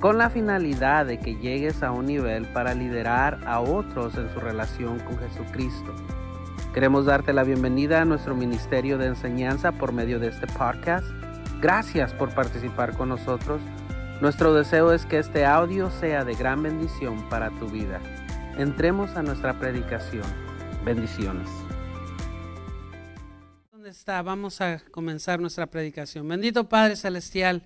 con la finalidad de que llegues a un nivel para liderar a otros en su relación con Jesucristo. Queremos darte la bienvenida a nuestro ministerio de enseñanza por medio de este podcast. Gracias por participar con nosotros. Nuestro deseo es que este audio sea de gran bendición para tu vida. Entremos a nuestra predicación. Bendiciones. ¿Dónde está? Vamos a comenzar nuestra predicación. Bendito Padre Celestial.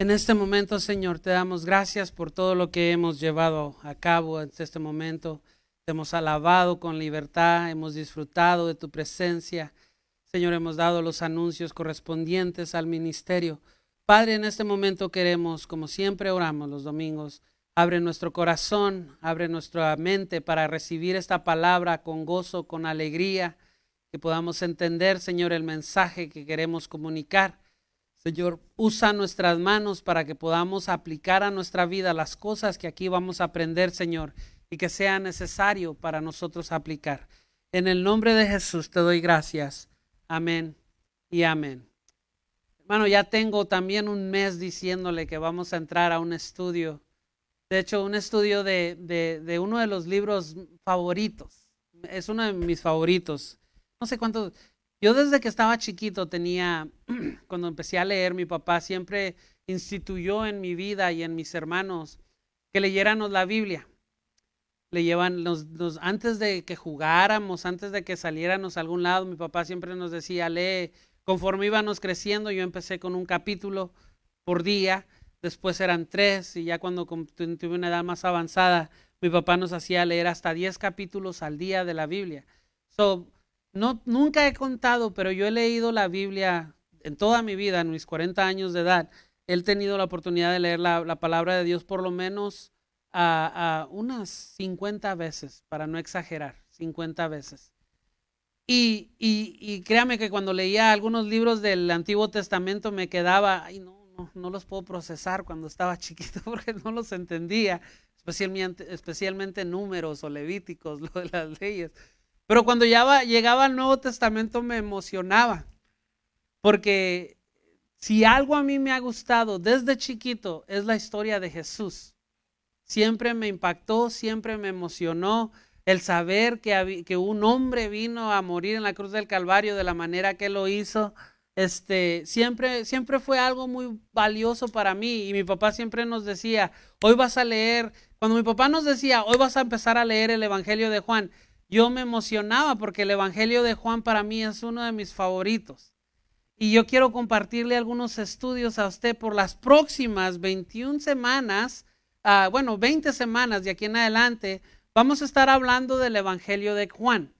En este momento, Señor, te damos gracias por todo lo que hemos llevado a cabo en este momento. Te hemos alabado con libertad, hemos disfrutado de tu presencia. Señor, hemos dado los anuncios correspondientes al ministerio. Padre, en este momento queremos, como siempre oramos los domingos, abre nuestro corazón, abre nuestra mente para recibir esta palabra con gozo, con alegría, que podamos entender, Señor, el mensaje que queremos comunicar Señor, usa nuestras manos para que podamos aplicar a nuestra vida las cosas que aquí vamos a aprender, Señor, y que sea necesario para nosotros aplicar. En el nombre de Jesús te doy gracias. Amén y amén. Hermano, ya tengo también un mes diciéndole que vamos a entrar a un estudio. De hecho, un estudio de, de, de uno de los libros favoritos. Es uno de mis favoritos. No sé cuántos, yo desde que estaba chiquito tenía, cuando empecé a leer, mi papá siempre instituyó en mi vida y en mis hermanos que leyéramos la Biblia. Le llevan los, antes de que jugáramos, antes de que saliéramos a algún lado, mi papá siempre nos decía, lee, conforme íbamos creciendo, yo empecé con un capítulo por día, después eran tres, y ya cuando tuve una edad más avanzada, mi papá nos hacía leer hasta diez capítulos al día de la Biblia. So, no, nunca he contado, pero yo he leído la Biblia en toda mi vida, en mis 40 años de edad. He tenido la oportunidad de leer la, palabra de Dios por lo menos a, unas 50 veces, para no exagerar, 50 veces. Y, y, créame que cuando leía algunos libros del Antiguo Testamento me quedaba, ay, no, no, no los puedo procesar cuando estaba chiquito porque no los entendía, especialmente, especialmente números o levíticos, lo de las leyes. Pero cuando ya llegaba al Nuevo Testamento me emocionaba, porque si algo a mí me ha gustado desde chiquito es la historia de Jesús. Siempre me impactó, siempre me emocionó el saber que, un hombre vino a morir en la cruz del Calvario de la manera que lo hizo. Este, siempre, siempre fue algo muy valioso para mí y mi papá siempre nos decía, hoy vas a leer, cuando mi papá nos decía, hoy vas a empezar a leer el Evangelio de Juan, yo me emocionaba porque el Evangelio de Juan para mí es uno de mis favoritos. Y yo quiero compartirle algunos estudios a usted por las próximas 21 semanas, ah, bueno, 20 semanas de aquí en adelante, vamos a estar hablando del Evangelio de Juan.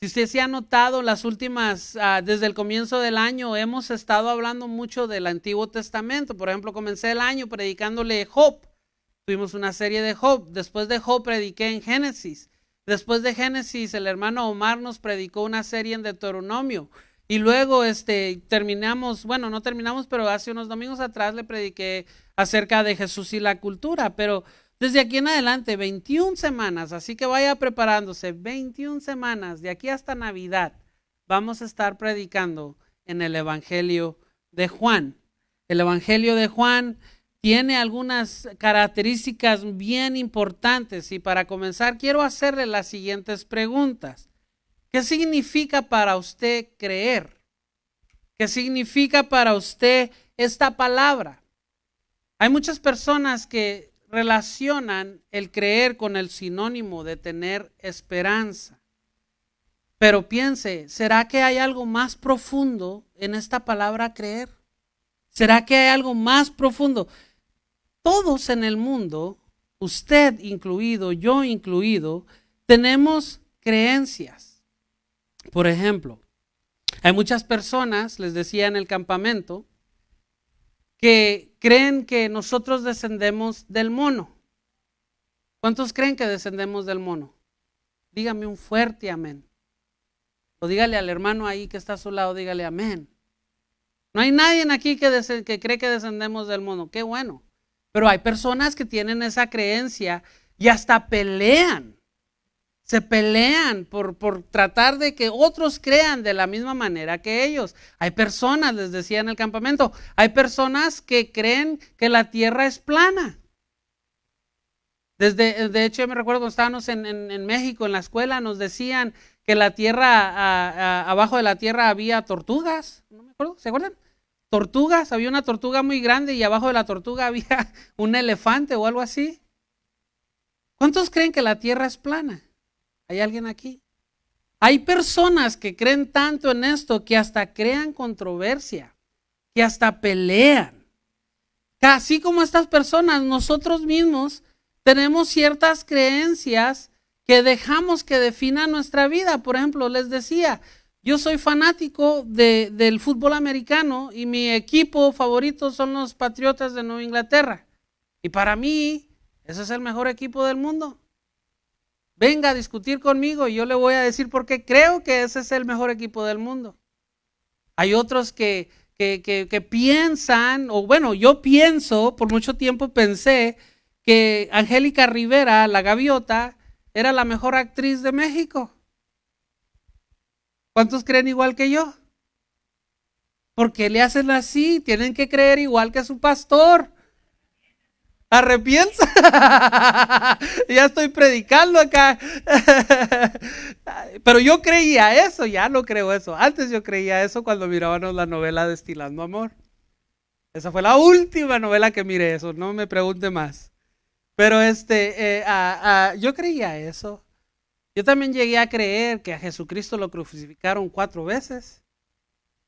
Si usted se ha notado, las últimas, ah, desde el comienzo del año, hemos estado hablando mucho del Antiguo Testamento. Por ejemplo, comencé el año predicándole Job. Tuvimos una serie de Job. Después de Job prediqué en Génesis. Después de Génesis, el hermano Omar nos predicó una serie en Deuteronomio. Y luego este, terminamos, bueno, no terminamos, pero hace unos domingos atrás le prediqué acerca de Jesús y la cultura. Pero desde aquí en adelante, 21 semanas, así que vaya preparándose, 21 semanas, de aquí hasta Navidad, vamos a estar predicando en el Evangelio de Juan. El Evangelio de Juan tiene algunas características bien importantes y para comenzar quiero hacerle las siguientes preguntas. ¿Qué significa para usted creer? ¿Qué significa para usted esta palabra? Hay muchas personas que relacionan el creer con el sinónimo de tener esperanza. Pero piense, ¿será que hay algo más profundo en esta palabra creer? ¿Será que hay algo más profundo? Todos en el mundo, usted incluido, yo incluido, tenemos creencias. Por ejemplo, hay muchas personas, les decía en el campamento, que creen que nosotros descendemos del mono? ¿Cuántos creen que descendemos del mono? Dígame un fuerte amén. O dígale al hermano ahí que está a su lado, dígale amén. No hay nadie aquí que, que cree que descendemos del mono. Qué bueno. Pero hay personas que tienen esa creencia y hasta pelean. Se pelean por, por, tratar de que otros crean de la misma manera que ellos. Hay personas, les decía en el campamento, hay personas que creen que la tierra es plana. Desde, de hecho, me recuerdo cuando estábamos en, en, México, en la escuela, nos decían que la tierra, abajo de la tierra había tortugas. No me acuerdo, ¿se acuerdan? Tortugas, había una tortuga muy grande y abajo de la tortuga había un elefante o algo así. ¿Cuántos creen que la tierra es plana? ¿Hay alguien aquí? Hay personas que creen tanto en esto que hasta crean controversia, que hasta pelean. Así como estas personas, nosotros mismos tenemos ciertas creencias que dejamos que definan nuestra vida. Por ejemplo, les decía, yo soy fanático de, del fútbol americano y mi equipo favorito son los Patriotas de Nueva Inglaterra. Y para mí, ese es el mejor equipo del mundo. Venga a discutir conmigo y yo le voy a decir por qué creo que ese es el mejor equipo del mundo. Hay otros que, que, que piensan, o bueno, yo pienso, por mucho tiempo pensé que Angélica Rivera, la gaviota, era la mejor actriz de México. ¿Cuántos creen igual que yo? ¿Por qué le hacen así? Tienen que creer igual que su pastor. Arrepiensa. ya estoy predicando acá. Pero yo creía eso, ya no creo eso. Antes yo creía eso cuando mirábamos la novela Destilando Amor. Esa fue la última novela que miré eso, no me pregunte más. Pero este, eh, yo creía eso. Yo también llegué a creer que a Jesucristo lo crucificaron cuatro veces.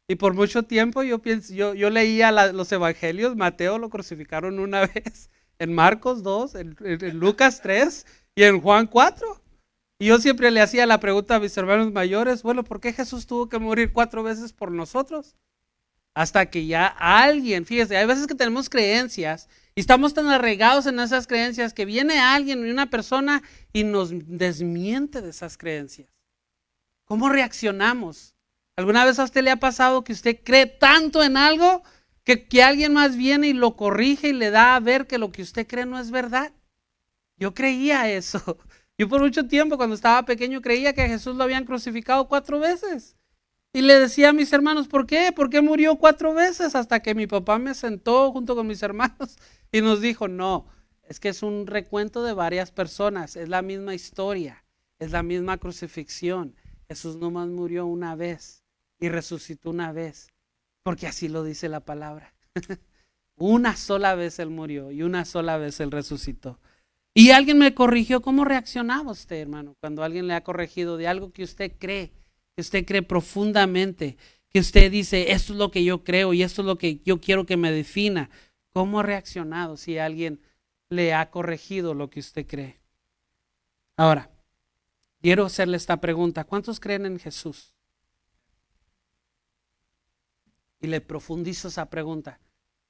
Y por mucho tiempo yo, yo, yo leía los evangelios, Mateo lo crucificaron una vez, en Marcos 2, en, en, Lucas 3 y en Juan 4. Y yo siempre le hacía la pregunta a mis hermanos mayores, bueno, ¿por qué Jesús tuvo que morir cuatro veces por nosotros? Hasta que ya alguien, fíjese, hay veces que tenemos creencias y estamos tan arraigados en esas creencias que viene alguien y una persona y nos desmiente de esas creencias. ¿Cómo reaccionamos? ¿Alguna vez a usted le ha pasado que usted cree tanto en algo que, que alguien más viene y lo corrige y le da a ver que lo que usted cree no es verdad? Yo creía eso. Yo por mucho tiempo cuando estaba pequeño creía que a Jesús lo habían crucificado cuatro veces. Y le decía a mis hermanos, ¿por qué? ¿Por qué murió cuatro veces? Hasta que mi papá me sentó junto con mis hermanos y nos dijo, no, es que es un recuento de varias personas, es la misma historia, es la misma crucifixión. Jesús nomás murió una vez y resucitó una vez, porque así lo dice la palabra. una sola vez Él murió y una sola vez Él resucitó. Y alguien me corrigió, ¿cómo reaccionaba usted, hermano, cuando alguien le ha corregido de algo que usted cree? Que usted cree profundamente, que usted dice, esto es lo que yo creo y esto es lo que yo quiero que me defina. ¿Cómo ha reaccionado si alguien le ha corregido lo que usted cree? Ahora, quiero hacerle esta pregunta. ¿Cuántos creen en Jesús? Y le profundizo esa pregunta.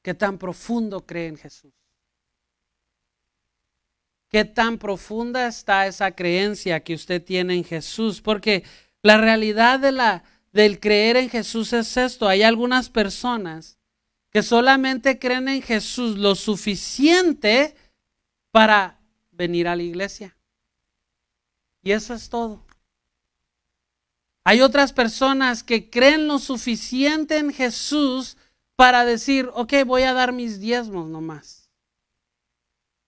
¿Qué tan profundo cree en Jesús? ¿Qué tan profunda está esa creencia que usted tiene en Jesús? Porque la realidad de la, del creer en Jesús es esto. Hay algunas personas que solamente creen en Jesús lo suficiente para venir a la iglesia. Y eso es todo. Hay otras personas que creen lo suficiente en Jesús para decir, ok, voy a dar mis diezmos nomás.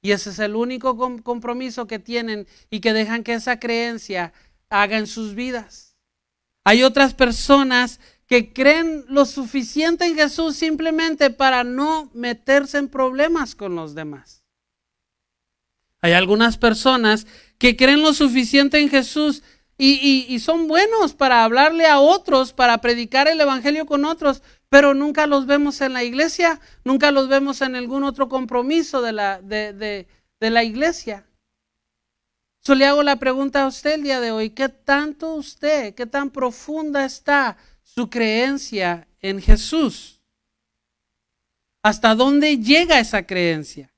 Y ese es el único compromiso que tienen y que dejan que esa creencia haga en sus vidas. Hay otras personas que creen lo suficiente en Jesús simplemente para no meterse en problemas con los demás. Hay algunas personas que creen lo suficiente en Jesús y, y, son buenos para hablarle a otros, para predicar el Evangelio con otros, pero nunca los vemos en la iglesia, nunca los vemos en algún otro compromiso de la, de, de, de la iglesia. Yo le hago la pregunta a usted el día de hoy, ¿qué tanto usted, qué tan profunda está su creencia en Jesús? ¿Hasta dónde llega esa creencia?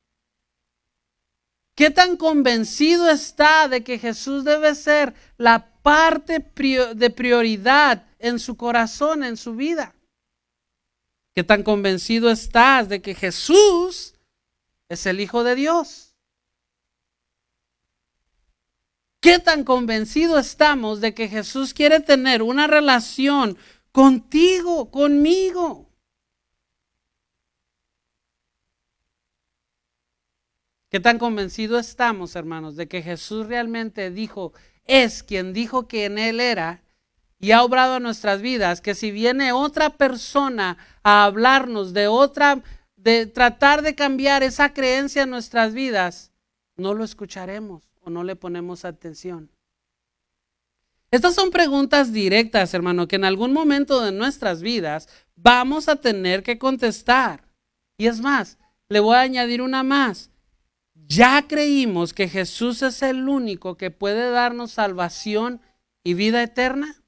¿Qué tan convencido está de que Jesús debe ser la parte de prioridad en su corazón, en su vida? ¿Qué tan convencido estás de que Jesús es el Hijo de Dios? ¿Qué tan convencido estamos de que Jesús quiere tener una relación contigo, conmigo? ¿Qué tan convencido estamos, hermanos, de que Jesús realmente dijo, es quien dijo que en Él era y ha obrado a nuestras vidas, que si viene otra persona a hablarnos de otra, de tratar de cambiar esa creencia en nuestras vidas, no lo escucharemos o no le ponemos atención. Estas son preguntas directas, hermano, que en algún momento de nuestras vidas vamos a tener que contestar. Y es más, le voy a añadir una más. Ya creímos que Jesús es el único que puede darnos salvación y vida eterna.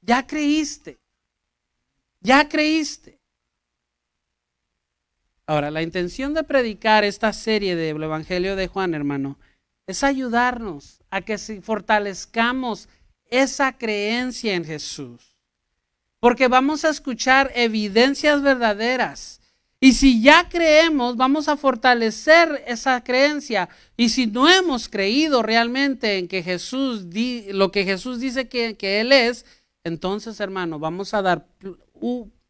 Ya creíste. Ya creíste. Ahora, la intención de predicar esta serie del Evangelio de Juan, hermano, es ayudarnos a que fortalezcamos esa creencia en Jesús. Porque vamos a escuchar evidencias verdaderas. Y si ya creemos, vamos a fortalecer esa creencia. Y si no hemos creído realmente en que Jesús, lo que Jesús dice que, que Él es, entonces, hermano, vamos a dar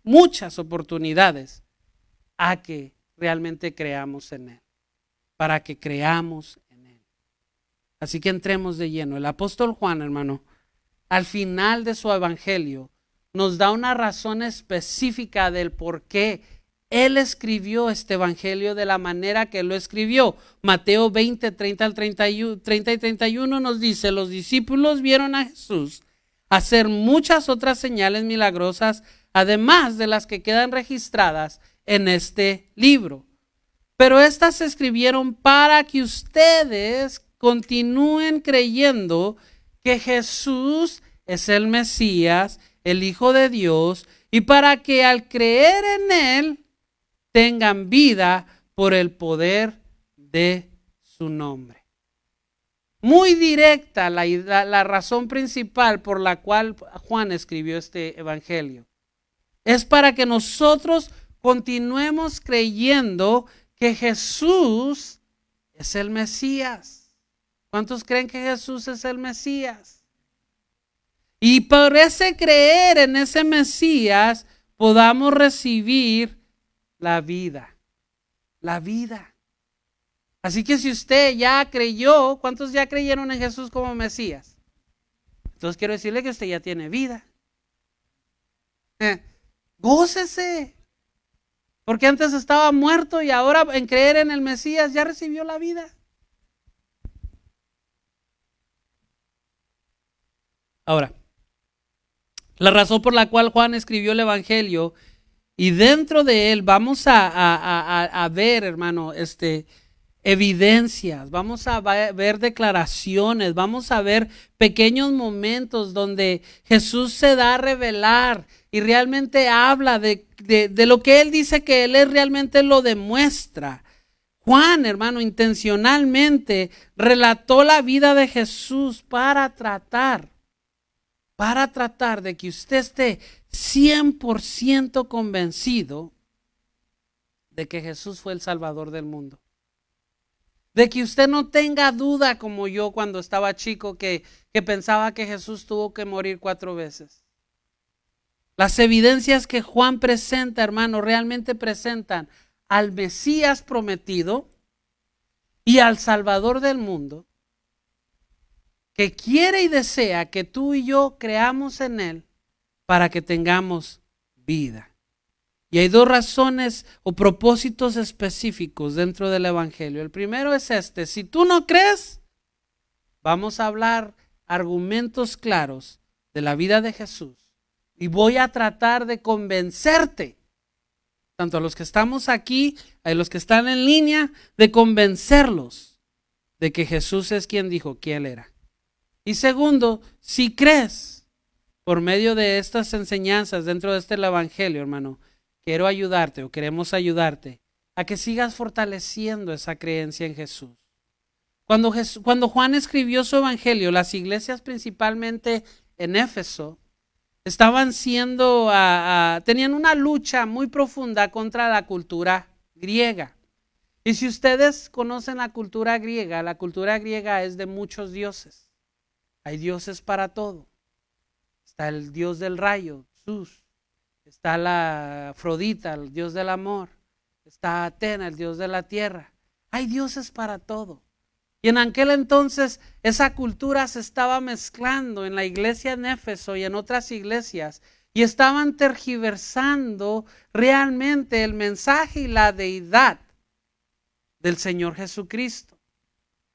muchas oportunidades a que realmente creamos en Él, para que creamos en Él. Así que entremos de lleno. El apóstol Juan, hermano, al final de su evangelio, nos da una razón específica del por qué él escribió este evangelio de la manera que lo escribió. Mateo 20, 30 al 30 y 31 nos dice, los discípulos vieron a Jesús hacer muchas otras señales milagrosas, además de las que quedan registradas en este libro. Pero estas se escribieron para que ustedes continúen creyendo que Jesús es el Mesías, el Hijo de Dios, y para que al creer en Él tengan vida por el poder de su nombre muy directa la, razón principal por la cual Juan escribió este Evangelio. Es para que nosotros continuemos creyendo que Jesús es el Mesías. ¿Cuántos creen que Jesús es el Mesías? Y por ese creer en ese Mesías podamos recibir la vida. La vida. Así que si usted ya creyó, ¿cuántos ya creyeron en Jesús como Mesías? Entonces quiero decirle que usted ya tiene vida. Eh, gócese. Porque antes estaba muerto y ahora en creer en el Mesías ya recibió la vida. Ahora, la razón por la cual Juan escribió el Evangelio y dentro de él vamos a, ver, hermano, este, evidencias, vamos a ver declaraciones, vamos a ver pequeños momentos donde Jesús se da a revelar y realmente habla de, de, lo que Él dice que Él es, realmente lo demuestra. Juan, hermano, intencionalmente relató la vida de Jesús para tratar, para tratar de que usted esté 100% convencido de que Jesús fue el Salvador del mundo de que usted no tenga duda como yo cuando estaba chico que, que pensaba que Jesús tuvo que morir cuatro veces. Las evidencias que Juan presenta, hermano, realmente presentan al Mesías prometido y al Salvador del mundo, que quiere y desea que tú y yo creamos en Él para que tengamos vida. Y hay dos razones o propósitos específicos dentro del Evangelio. El primero es este, si tú no crees, vamos a hablar argumentos claros de la vida de Jesús. Y voy a tratar de convencerte, tanto a los que estamos aquí, a los que están en línea, de convencerlos de que Jesús es quien dijo que Él era. Y segundo, si crees por medio de estas enseñanzas dentro de este Evangelio, hermano, quiero ayudarte o queremos ayudarte a que sigas fortaleciendo esa creencia en Jesús. Cuando, cuando Juan escribió su evangelio, las iglesias principalmente en Éfeso estaban siendo, tenían una lucha muy profunda contra la cultura griega. Y si ustedes conocen la cultura griega, la cultura griega es de muchos dioses. Hay dioses para todo. Está el dios del rayo, Zeus. Está la Afrodita, el dios del amor. Está Atena, el dios de la tierra. Hay dioses para todo. Y en aquel entonces esa cultura se estaba mezclando en la iglesia en Éfeso y en otras iglesias y estaban tergiversando realmente el mensaje y la deidad del Señor Jesucristo.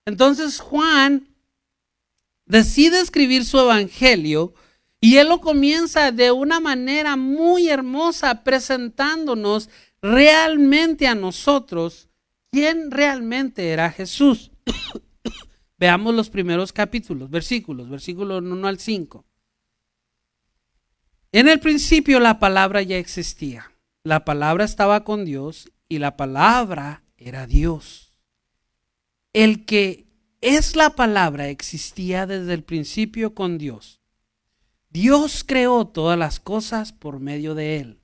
Entonces Juan decide escribir su evangelio y él lo comienza de una manera muy hermosa presentándonos realmente a nosotros quién realmente era Jesús. Veamos los primeros capítulos, versículos, versículo 1 al 5. En el principio la palabra ya existía. La palabra estaba con Dios y la palabra era Dios. El que es la palabra existía desde el principio con Dios. Dios creó todas las cosas por medio de él.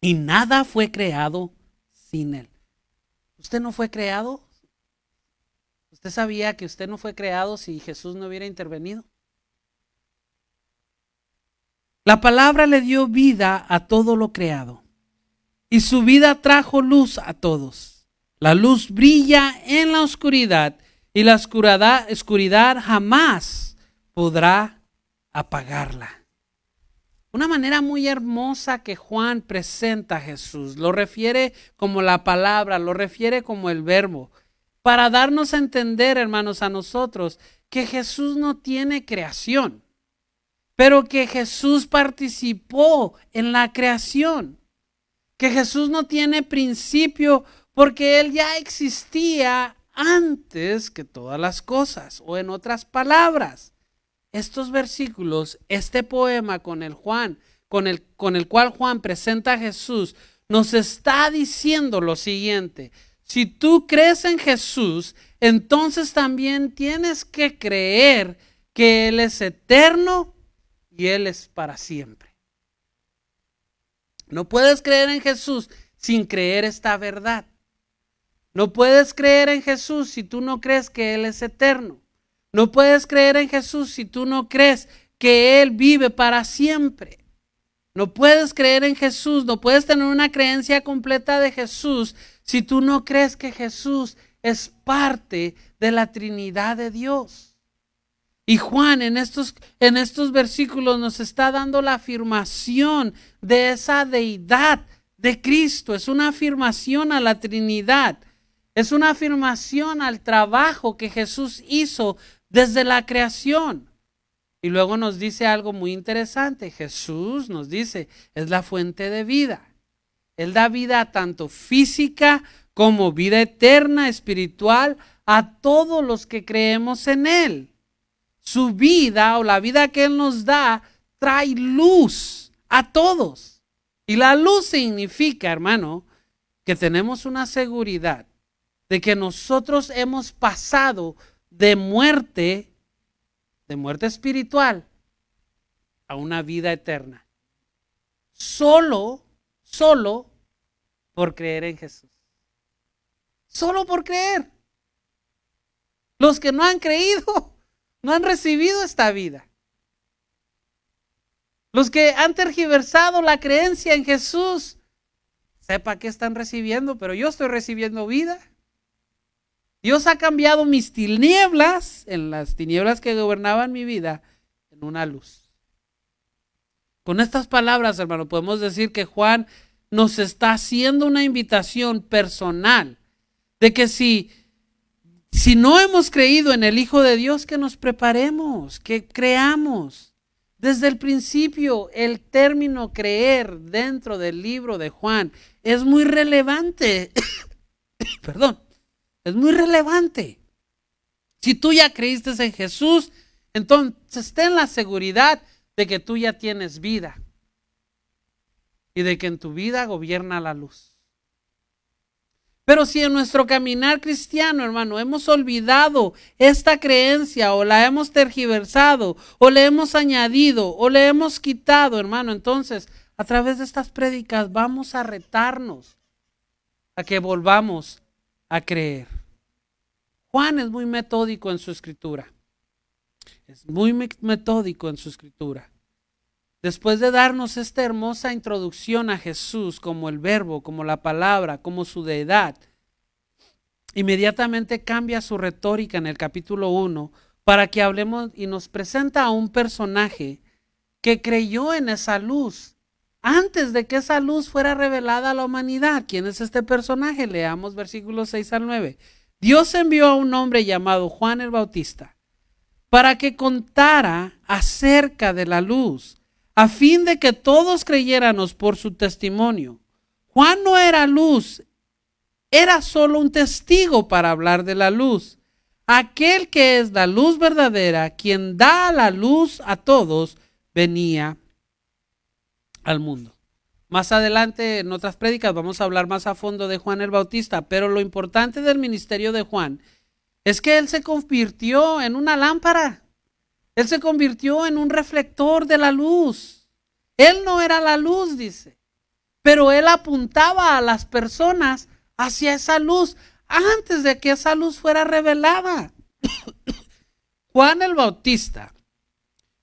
Y nada fue creado sin él. ¿Usted no fue creado? ¿Usted sabía que usted no fue creado si Jesús no hubiera intervenido? La palabra le dio vida a todo lo creado y su vida trajo luz a todos. La luz brilla en la oscuridad y la oscuridad, oscuridad jamás podrá apagarla. Una manera muy hermosa que Juan presenta a Jesús. Lo refiere como la palabra, lo refiere como el verbo. Para darnos a entender, hermanos, a nosotros, que Jesús no tiene creación, pero que Jesús participó en la creación. Que Jesús no tiene principio porque Él ya existía antes que todas las cosas. O en otras palabras, estos versículos, este poema con el Juan, con el, con el cual Juan presenta a Jesús, nos está diciendo lo siguiente. Si tú crees en Jesús, entonces también tienes que creer que Él es eterno y Él es para siempre. No puedes creer en Jesús sin creer esta verdad. No puedes creer en Jesús si tú no crees que Él es eterno. No puedes creer en Jesús si tú no crees que Él vive para siempre. No puedes creer en Jesús, no puedes tener una creencia completa de Jesús si tú no crees que Jesús es parte de la Trinidad de Dios. Y Juan en estos, en estos versículos nos está dando la afirmación de esa deidad de Cristo. Es una afirmación a la Trinidad. Es una afirmación al trabajo que Jesús hizo desde la creación. Y luego nos dice algo muy interesante. Jesús nos dice, es la fuente de vida. Él da vida tanto física como vida eterna, espiritual, a todos los que creemos en Él. Su vida o la vida que Él nos da trae luz a todos. Y la luz significa, hermano, que tenemos una seguridad de que nosotros hemos pasado de muerte, de muerte espiritual, a una vida eterna. Solo, solo por creer en Jesús. Solo por creer. Los que no han creído, no han recibido esta vida. Los que han tergiversado la creencia en Jesús, sepa que están recibiendo, pero yo estoy recibiendo vida. Dios ha cambiado mis tinieblas, en las tinieblas que gobernaban mi vida, en una luz. Con estas palabras, hermano, podemos decir que Juan nos está haciendo una invitación personal de que si, si no hemos creído en el Hijo de Dios, que nos preparemos, que creamos. Desde el principio, el término creer dentro del libro de Juan es muy relevante. Perdón es muy relevante. Si tú ya creíste en Jesús, entonces ten la seguridad de que tú ya tienes vida. y de que en tu vida gobierna la luz. Pero si en nuestro caminar cristiano, hermano, hemos olvidado esta creencia o la hemos tergiversado o le hemos añadido o le hemos quitado, hermano, entonces a través de estas prédicas vamos a retarnos a que volvamos a creer. Juan es muy metódico en su escritura. Es muy metódico en su escritura. Después de darnos esta hermosa introducción a Jesús como el verbo, como la palabra, como su deidad, inmediatamente cambia su retórica en el capítulo 1 para que hablemos y nos presenta a un personaje que creyó en esa luz antes de que esa luz fuera revelada a la humanidad. ¿Quién es este personaje? Leamos versículos 6 al 9. Dios envió a un hombre llamado Juan el Bautista para que contara acerca de la luz a fin de que todos creyéramos por su testimonio. Juan no era luz, era solo un testigo para hablar de la luz. Aquel que es la luz verdadera, quien da la luz a todos, venía al mundo. Más adelante en otras prédicas vamos a hablar más a fondo de Juan el Bautista, pero lo importante del ministerio de Juan es que él se convirtió en una lámpara. Él se convirtió en un reflector de la luz. Él no era la luz, dice, pero él apuntaba a las personas hacia esa luz antes de que esa luz fuera revelada. Juan el Bautista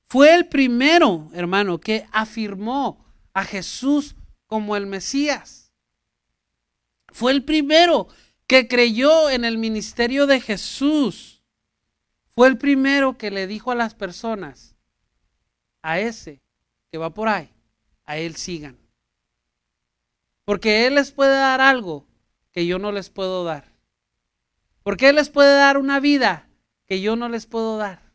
fue el primero, hermano, que afirmó a Jesús como el Mesías. Fue el primero que creyó en el ministerio de Jesús fue el primero que le dijo a las personas, a ese que va por ahí, a él sigan. Porque él les puede dar algo que yo no les puedo dar. Porque él les puede dar una vida que yo no les puedo dar.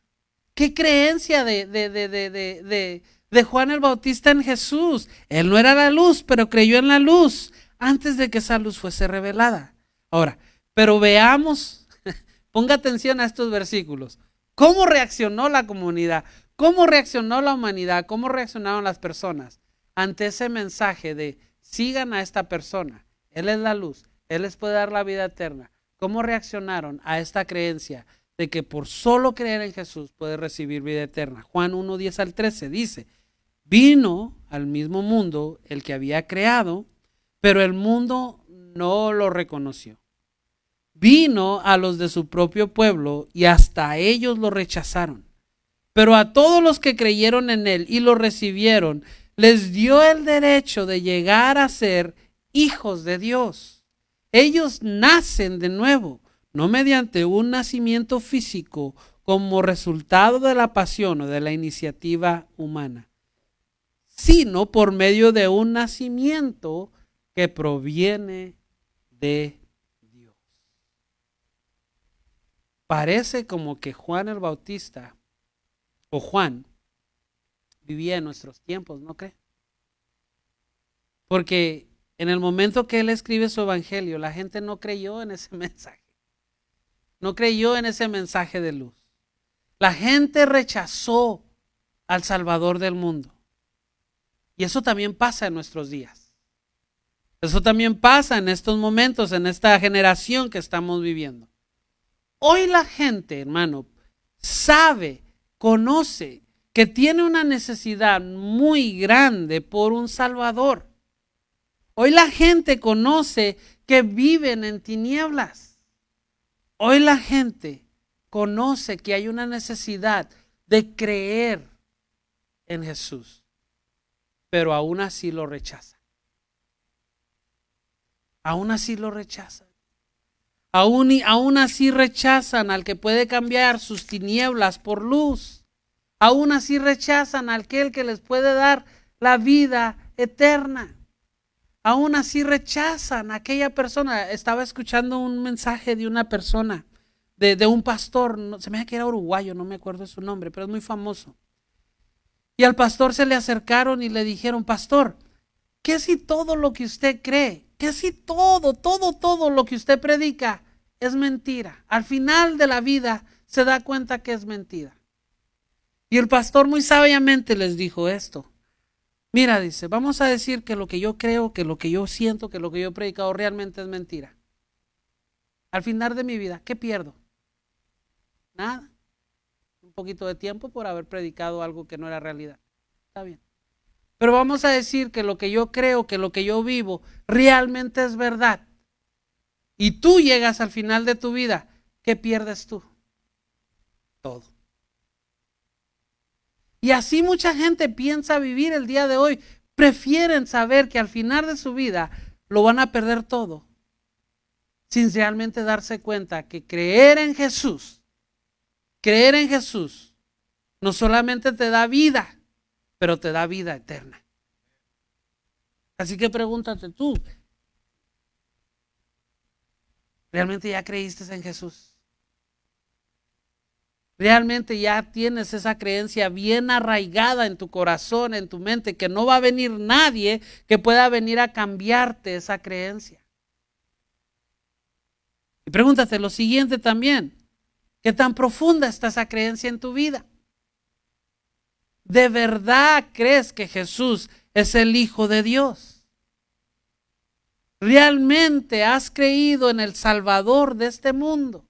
¿Qué creencia de, de, de, de, de Juan el Bautista en Jesús? Él no era la luz, pero creyó en la luz antes de que esa luz fuese revelada. Ahora, pero veamos Ponga atención a estos versículos. ¿Cómo reaccionó la comunidad? ¿Cómo reaccionó la humanidad? ¿Cómo reaccionaron las personas ante ese mensaje de sigan a esta persona? Él es la luz, Él les puede dar la vida eterna. ¿Cómo reaccionaron a esta creencia de que por solo creer en Jesús puede recibir vida eterna? Juan 1, 10 al 13 dice, vino al mismo mundo el que había creado, pero el mundo no lo reconoció vino a los de su propio pueblo y hasta ellos lo rechazaron. Pero a todos los que creyeron en él y lo recibieron, les dio el derecho de llegar a ser hijos de Dios. Ellos nacen de nuevo, no mediante un nacimiento físico como resultado de la pasión o de la iniciativa humana, sino por medio de un nacimiento que proviene de Parece como que Juan el Bautista o Juan vivía en nuestros tiempos, ¿no cree? Porque en el momento que él escribe su evangelio, la gente no creyó en ese mensaje. No creyó en ese mensaje de luz. La gente rechazó al Salvador del mundo. Y eso también pasa en nuestros días. Eso también pasa en estos momentos, en esta generación que estamos viviendo. Hoy la gente, hermano, sabe, conoce que tiene una necesidad muy grande por un Salvador. Hoy la gente conoce que viven en tinieblas. Hoy la gente conoce que hay una necesidad de creer en Jesús, pero aún así lo rechaza. Aún así lo rechaza. Aún, aún así rechazan al que puede cambiar sus tinieblas por luz. Aún así rechazan al aquel que les puede dar la vida eterna. Aún así rechazan a aquella persona. Estaba escuchando un mensaje de una persona, de, un pastor, se me hace que era uruguayo, no me acuerdo su nombre, pero es muy famoso. Y al pastor se le acercaron y le dijeron, pastor, ¿qué si todo lo que usted cree, qué si todo, todo, todo lo que usted predica es mentira. Al final de la vida se da cuenta que es mentira. Y el pastor muy sabiamente les dijo esto. Mira, dice, vamos a decir que lo que yo creo, que lo que yo siento, que lo que yo he predicado realmente es mentira. Al final de mi vida, ¿qué pierdo? Nada. Poquito de tiempo por haber predicado algo que no era realidad. Está bien. Pero vamos a decir que lo que yo creo, que lo que yo vivo, realmente es verdad. Y tú llegas al final de tu vida, ¿qué pierdes tú? Todo. Y así mucha gente piensa vivir el día de hoy. Prefieren saber que al final de su vida lo van a perder todo, sin realmente darse cuenta que creer en Jesús, creer en Jesús, no solamente te da vida, pero te da vida eterna. Así que pregúntate tú, ¿realmente ya creíste en Jesús? Realmente ya tienes esa creencia bien arraigada en tu corazón, en tu mente, que no va a venir nadie que pueda venir a cambiarte esa creencia. Y pregúntate lo siguiente también, ¿qué tan profunda está esa creencia en tu vida? ¿De verdad crees que Jesús es el Hijo de Dios? ¿Realmente has creído en el Salvador de este mundo?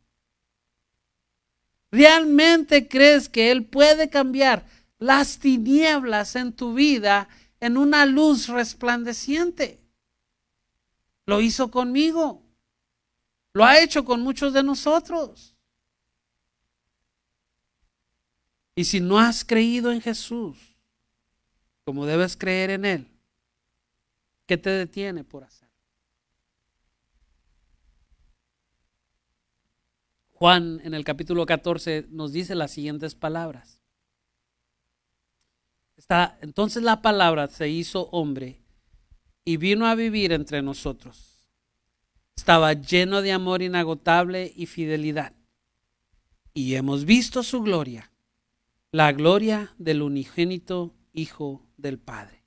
¿Realmente crees que Él puede cambiar las tinieblas en tu vida en una luz resplandeciente? Lo hizo conmigo. Lo ha hecho con muchos de nosotros. Y si no has creído en Jesús, como debes creer en Él, ¿qué te detiene por hacer? Juan en el capítulo 14 nos dice las siguientes palabras. Entonces la palabra se hizo hombre y vino a vivir entre nosotros. Estaba lleno de amor inagotable y fidelidad. Y hemos visto su gloria, la gloria del unigénito Hijo del Padre.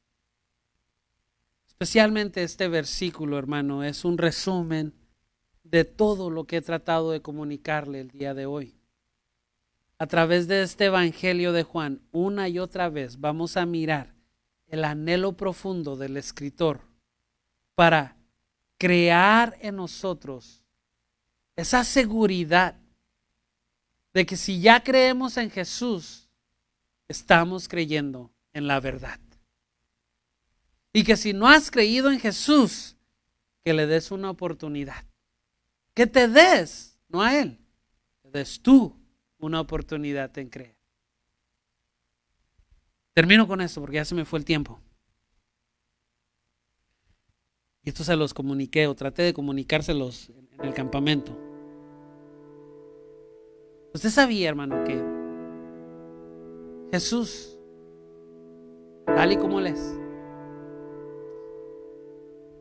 Especialmente este versículo, hermano, es un resumen de todo lo que he tratado de comunicarle el día de hoy. A través de este Evangelio de Juan, una y otra vez vamos a mirar el anhelo profundo del escritor para crear en nosotros esa seguridad de que si ya creemos en Jesús, estamos creyendo en la verdad. Y que si no has creído en Jesús, que le des una oportunidad que te des, no a Él, te des tú una oportunidad en creer. Termino con esto porque ya se me fue el tiempo. Y esto se los comuniqué o traté de comunicárselos en el campamento. Usted sabía, hermano, que Jesús, tal y como Él es,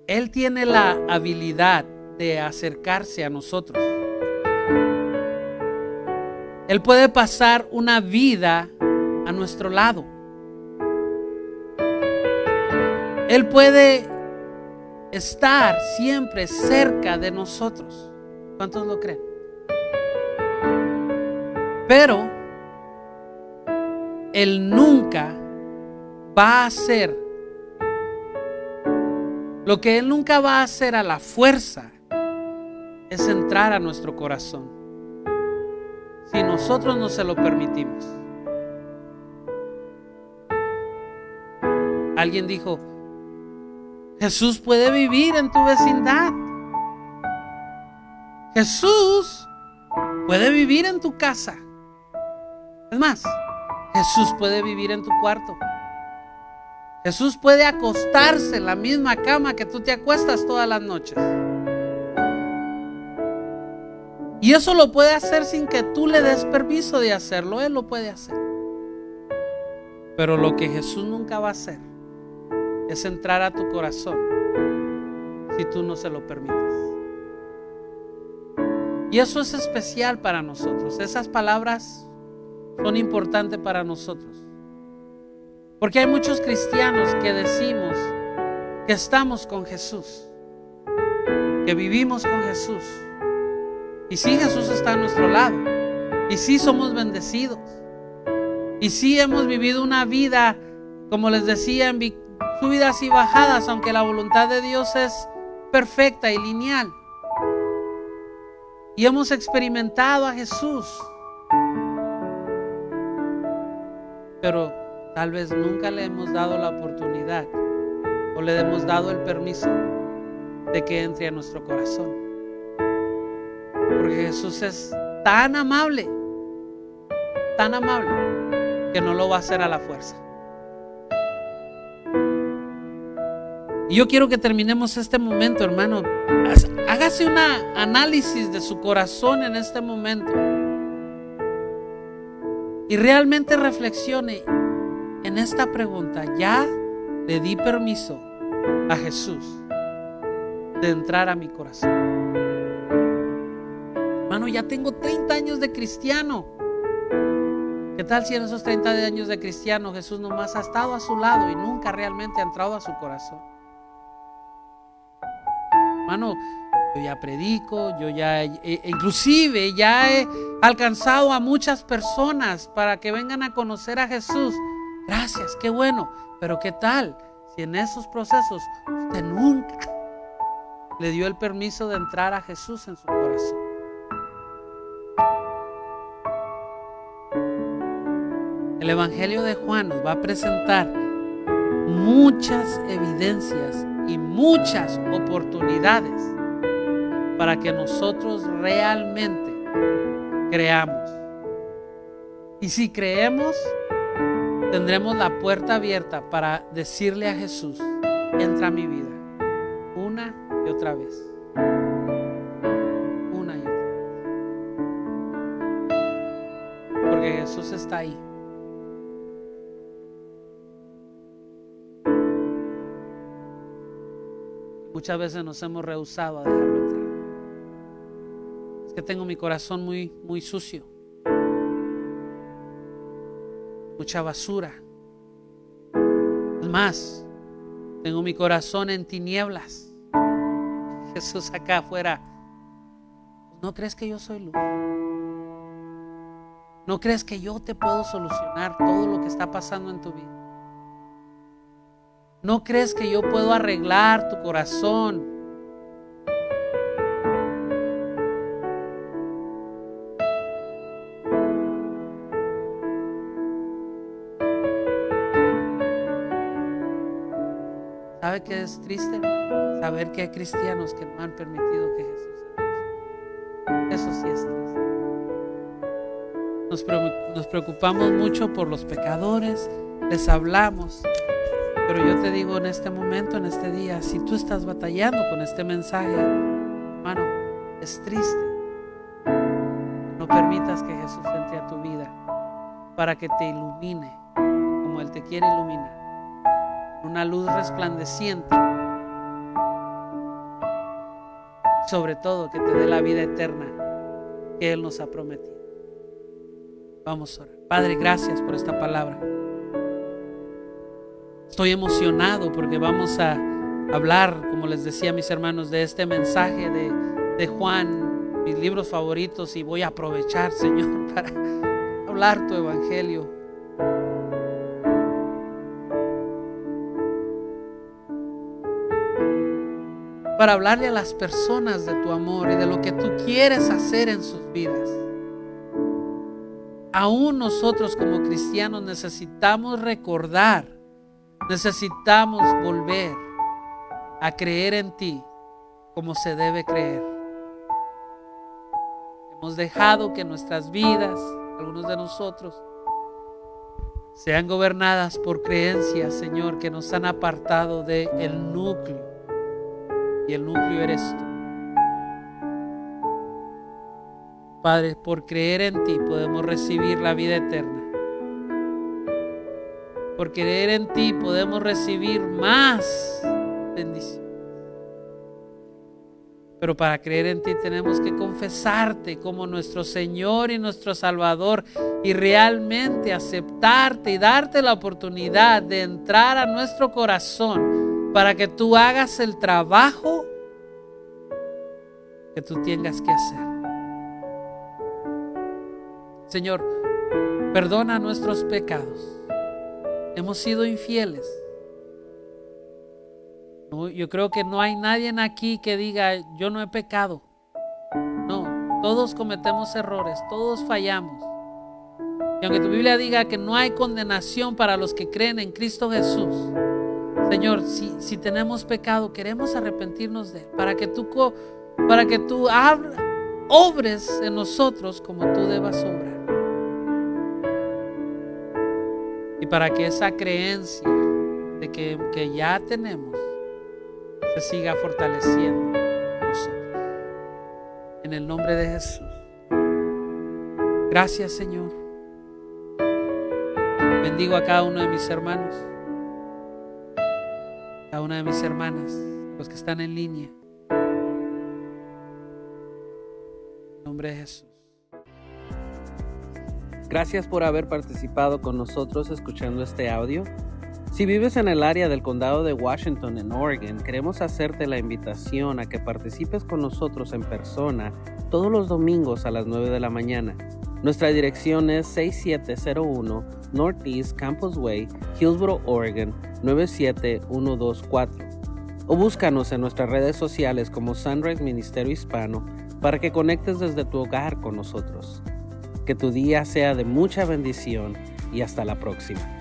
Él tiene la habilidad de acercarse a nosotros. Él puede pasar una vida a nuestro lado. Él puede estar siempre cerca de nosotros. ¿Cuántos lo creen? Pero Él nunca va a hacer lo que Él nunca va a hacer a la fuerza es entrar a nuestro corazón. Si nosotros no se lo permitimos. Alguien dijo, Jesús puede vivir en tu vecindad. Jesús puede vivir en tu casa. Es más, Jesús puede vivir en tu cuarto. Jesús puede acostarse en la misma cama que tú te acuestas todas las noches. Y eso lo puede hacer sin que tú le des permiso de hacerlo. Él lo puede hacer. Pero lo que Jesús nunca va a hacer es entrar a tu corazón si tú no se lo permites. Y eso es especial para nosotros. Esas palabras son importantes para nosotros. Porque hay muchos cristianos que decimos que estamos con Jesús, que vivimos con Jesús y sí Jesús está a nuestro lado. Y sí somos bendecidos. Y sí hemos vivido una vida, como les decía, subidas y bajadas, aunque la voluntad de Dios es perfecta y lineal. Y hemos experimentado a Jesús. Pero tal vez nunca le hemos dado la oportunidad o le hemos dado el permiso de que entre a nuestro corazón. Porque Jesús es tan amable, tan amable, que no lo va a hacer a la fuerza. Y yo quiero que terminemos este momento, hermano. Hágase un análisis de su corazón en este momento. Y realmente reflexione en esta pregunta. ¿Ya le di permiso a Jesús de entrar a mi corazón? Hermano, ya tengo 30 años de cristiano. ¿Qué tal si en esos 30 años de cristiano Jesús nomás ha estado a su lado y nunca realmente ha entrado a su corazón? Hermano, yo ya predico, yo ya, inclusive ya he alcanzado a muchas personas para que vengan a conocer a Jesús. Gracias, qué bueno. Pero ¿qué tal si en esos procesos usted nunca le dio el permiso de entrar a Jesús en su corazón? El Evangelio de Juan nos va a presentar muchas evidencias y muchas oportunidades para que nosotros realmente creamos. Y si creemos, tendremos la puerta abierta para decirle a Jesús, entra a mi vida, una y otra vez. Una y otra vez. Porque Jesús está ahí. Muchas veces nos hemos rehusado a dejarlo que tengo mi corazón muy, muy sucio. Mucha basura. Es más, tengo mi corazón en tinieblas. Jesús acá afuera. ¿No crees que yo soy luz? ¿No crees que yo te puedo solucionar todo lo que está pasando en tu vida? ¿No crees que yo puedo arreglar tu corazón? Que es triste? Saber que hay cristianos que no han permitido que Jesús entre. Eso sí es triste. Nos, nos preocupamos mucho por los pecadores, les hablamos, pero yo te digo en este momento, en este día, si tú estás batallando con este mensaje, hermano, es triste. No permitas que Jesús entre a tu vida para que te ilumine como Él te quiere iluminar. Una luz resplandeciente. Sobre todo que te dé la vida eterna que Él nos ha prometido. Vamos a orar. Padre, gracias por esta palabra. Estoy emocionado porque vamos a hablar, como les decía mis hermanos, de este mensaje de, Juan, mis libros favoritos, y voy a aprovechar, Señor, para hablar tu evangelio. Para hablarle a las personas de tu amor y de lo que tú quieres hacer en sus vidas. Aún nosotros como cristianos necesitamos recordar Necesitamos volver a creer en ti como se debe creer. Hemos dejado que nuestras vidas, algunos de nosotros, sean gobernadas por creencias, Señor, que nos han apartado del el núcleo. Y el núcleo eres tú. Padre, por creer en ti podemos recibir la vida eterna. Por creer en ti podemos recibir más bendición. Pero para creer en ti tenemos que confesarte como nuestro Señor y nuestro Salvador y realmente aceptarte y darte la oportunidad de entrar a nuestro corazón para que tú hagas el trabajo que tú tengas que hacer. Señor, perdona nuestros pecados hemos sido infieles, yo creo que no hay nadie aquí que diga, yo no he pecado. No, todos cometemos errores, todos fallamos. Y aunque tu Biblia diga que no hay condenación para los que creen en Cristo Jesús, Señor, si, si tenemos pecado, queremos arrepentirnos de él, para que tú, para que tú obres en nosotros como tú debas obrar. Y para que esa creencia de que, que ya tenemos se siga fortaleciendo en nosotros. En el nombre de Jesús. Gracias Señor. Bendigo a cada uno de mis hermanos, a una de mis hermanas, los que están en línea. En nombre de Jesús. Gracias por haber participado con nosotros escuchando este audio. Si vives en el área del condado de Washington, en Oregon, queremos hacerte la invitación a que participes con nosotros en persona todos los domingos a las 9 de la mañana. Nuestra dirección es 6701 Northeast Campus Way, Hillsboro, Oregon 97124. O búscanos en nuestras redes sociales como Sunrise Ministerio Hispano para que conectes desde tu hogar con nosotros. Que tu día sea de mucha bendición y hasta la próxima.